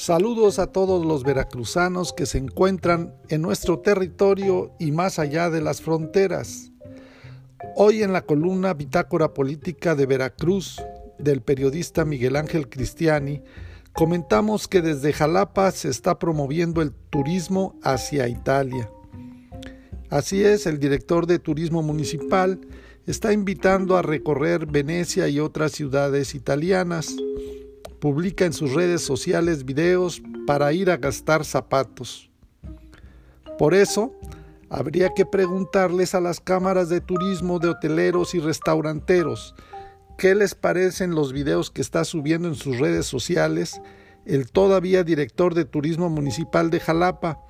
Saludos a todos los veracruzanos que se encuentran en nuestro territorio y más allá de las fronteras. Hoy en la columna Bitácora Política de Veracruz del periodista Miguel Ángel Cristiani, comentamos que desde Jalapa se está promoviendo el turismo hacia Italia. Así es, el director de Turismo Municipal está invitando a recorrer Venecia y otras ciudades italianas publica en sus redes sociales videos para ir a gastar zapatos. Por eso, habría que preguntarles a las cámaras de turismo de hoteleros y restauranteros qué les parecen los videos que está subiendo en sus redes sociales el todavía director de Turismo Municipal de Jalapa,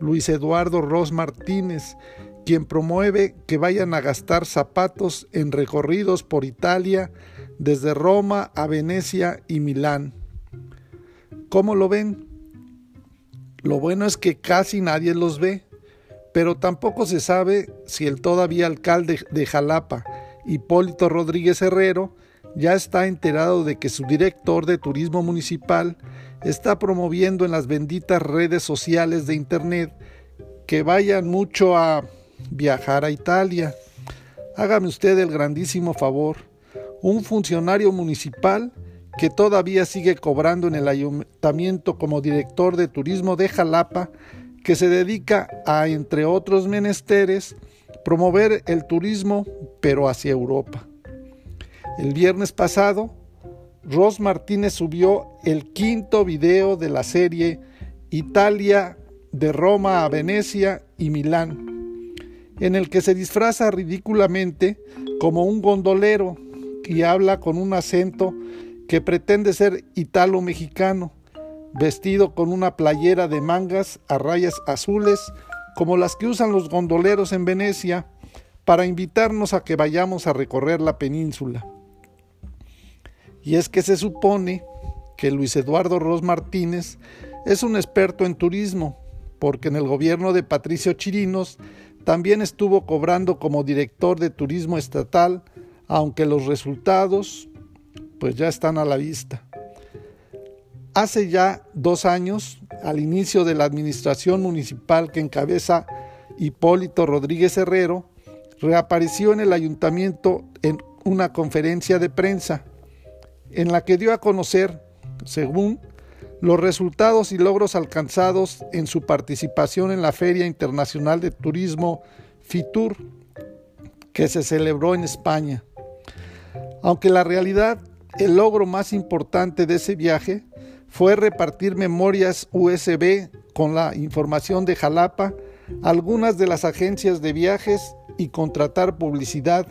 Luis Eduardo Ros Martínez, quien promueve que vayan a gastar zapatos en recorridos por Italia desde Roma a Venecia y Milán. ¿Cómo lo ven? Lo bueno es que casi nadie los ve, pero tampoco se sabe si el todavía alcalde de Jalapa, Hipólito Rodríguez Herrero, ya está enterado de que su director de turismo municipal está promoviendo en las benditas redes sociales de Internet que vayan mucho a viajar a Italia. Hágame usted el grandísimo favor un funcionario municipal que todavía sigue cobrando en el ayuntamiento como director de turismo de Jalapa, que se dedica a, entre otros menesteres, promover el turismo, pero hacia Europa. El viernes pasado, Ros Martínez subió el quinto video de la serie Italia de Roma a Venecia y Milán, en el que se disfraza ridículamente como un gondolero y habla con un acento que pretende ser italo-mexicano, vestido con una playera de mangas a rayas azules como las que usan los gondoleros en Venecia para invitarnos a que vayamos a recorrer la península. Y es que se supone que Luis Eduardo Ros Martínez es un experto en turismo, porque en el gobierno de Patricio Chirinos también estuvo cobrando como director de turismo estatal aunque los resultados pues ya están a la vista. Hace ya dos años, al inicio de la administración municipal que encabeza Hipólito Rodríguez Herrero, reapareció en el ayuntamiento en una conferencia de prensa en la que dio a conocer, según, los resultados y logros alcanzados en su participación en la Feria Internacional de Turismo FITUR, que se celebró en España. Aunque la realidad, el logro más importante de ese viaje fue repartir memorias USB con la información de Jalapa algunas de las agencias de viajes y contratar publicidad,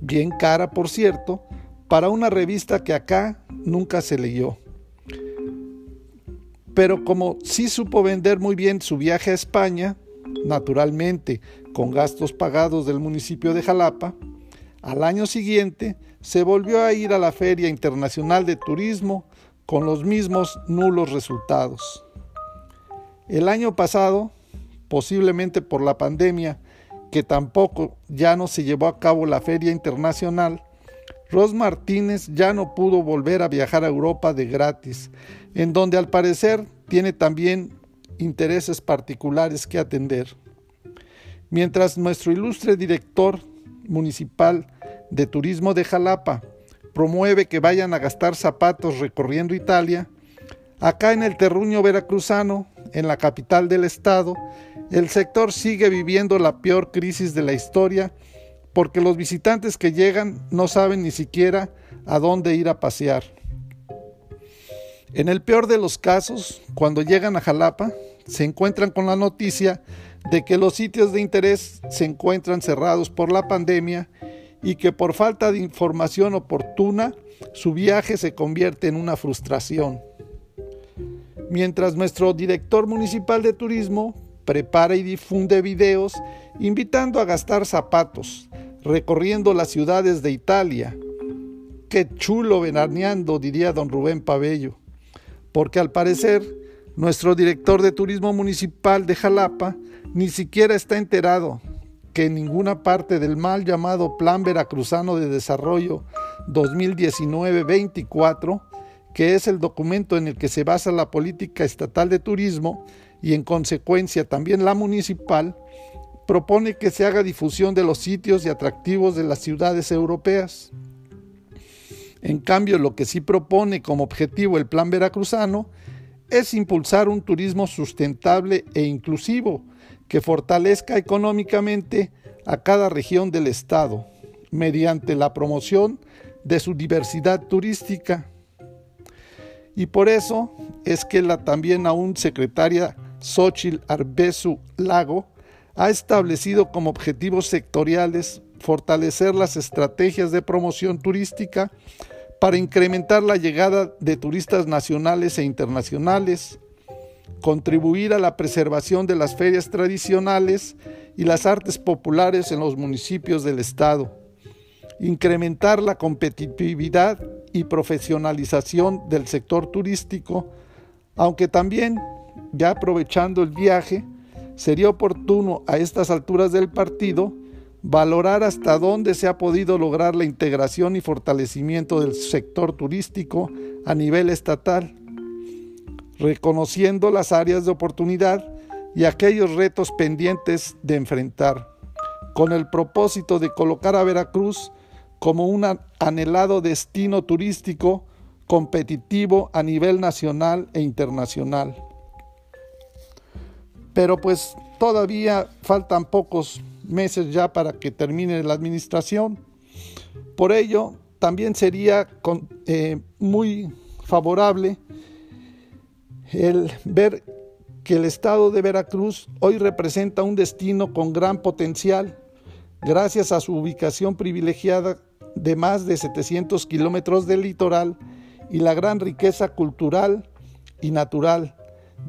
bien cara por cierto, para una revista que acá nunca se leyó. Pero como sí supo vender muy bien su viaje a España, naturalmente con gastos pagados del municipio de Jalapa, al año siguiente se volvió a ir a la Feria Internacional de Turismo con los mismos nulos resultados. El año pasado, posiblemente por la pandemia, que tampoco ya no se llevó a cabo la Feria Internacional, Ros Martínez ya no pudo volver a viajar a Europa de gratis, en donde al parecer tiene también intereses particulares que atender. Mientras nuestro ilustre director municipal de turismo de Jalapa promueve que vayan a gastar zapatos recorriendo Italia, acá en el terruño veracruzano, en la capital del estado, el sector sigue viviendo la peor crisis de la historia porque los visitantes que llegan no saben ni siquiera a dónde ir a pasear. En el peor de los casos, cuando llegan a Jalapa, se encuentran con la noticia de que los sitios de interés se encuentran cerrados por la pandemia y que por falta de información oportuna su viaje se convierte en una frustración. Mientras nuestro director municipal de turismo prepara y difunde videos invitando a gastar zapatos, recorriendo las ciudades de Italia. Qué chulo venaneando, diría don Rubén Pabello, porque al parecer nuestro director de turismo municipal de Jalapa ni siquiera está enterado que en ninguna parte del mal llamado Plan Veracruzano de Desarrollo 2019-24, que es el documento en el que se basa la política estatal de turismo y en consecuencia también la municipal, propone que se haga difusión de los sitios y atractivos de las ciudades europeas. En cambio, lo que sí propone como objetivo el plan veracruzano es impulsar un turismo sustentable e inclusivo que fortalezca económicamente a cada región del Estado mediante la promoción de su diversidad turística. Y por eso es que la también aún secretaria Xochil Arbesu Lago ha establecido como objetivos sectoriales fortalecer las estrategias de promoción turística para incrementar la llegada de turistas nacionales e internacionales, contribuir a la preservación de las ferias tradicionales y las artes populares en los municipios del Estado, incrementar la competitividad y profesionalización del sector turístico, aunque también, ya aprovechando el viaje, sería oportuno a estas alturas del partido valorar hasta dónde se ha podido lograr la integración y fortalecimiento del sector turístico a nivel estatal, reconociendo las áreas de oportunidad y aquellos retos pendientes de enfrentar, con el propósito de colocar a Veracruz como un anhelado destino turístico competitivo a nivel nacional e internacional. Pero pues todavía faltan pocos meses ya para que termine la administración. Por ello, también sería eh, muy favorable el ver que el estado de Veracruz hoy representa un destino con gran potencial, gracias a su ubicación privilegiada de más de 700 kilómetros del litoral y la gran riqueza cultural y natural,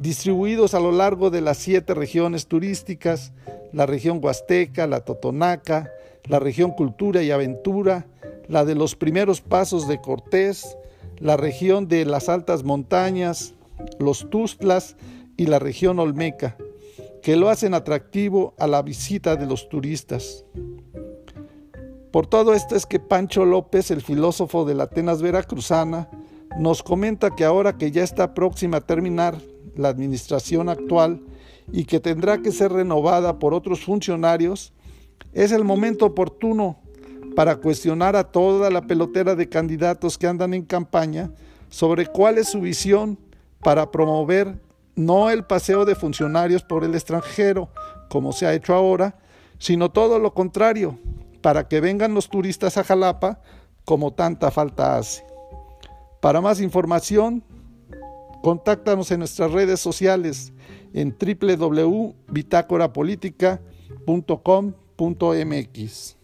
distribuidos a lo largo de las siete regiones turísticas la región huasteca, la totonaca, la región cultura y aventura, la de los primeros pasos de Cortés, la región de las altas montañas, los Tustlas y la región olmeca, que lo hacen atractivo a la visita de los turistas. Por todo esto es que Pancho López, el filósofo de la Atenas veracruzana, nos comenta que ahora que ya está próxima a terminar la administración actual, y que tendrá que ser renovada por otros funcionarios, es el momento oportuno para cuestionar a toda la pelotera de candidatos que andan en campaña sobre cuál es su visión para promover no el paseo de funcionarios por el extranjero, como se ha hecho ahora, sino todo lo contrario, para que vengan los turistas a Jalapa como tanta falta hace. Para más información, contáctanos en nuestras redes sociales en www.bitácorapolítica.com.mx.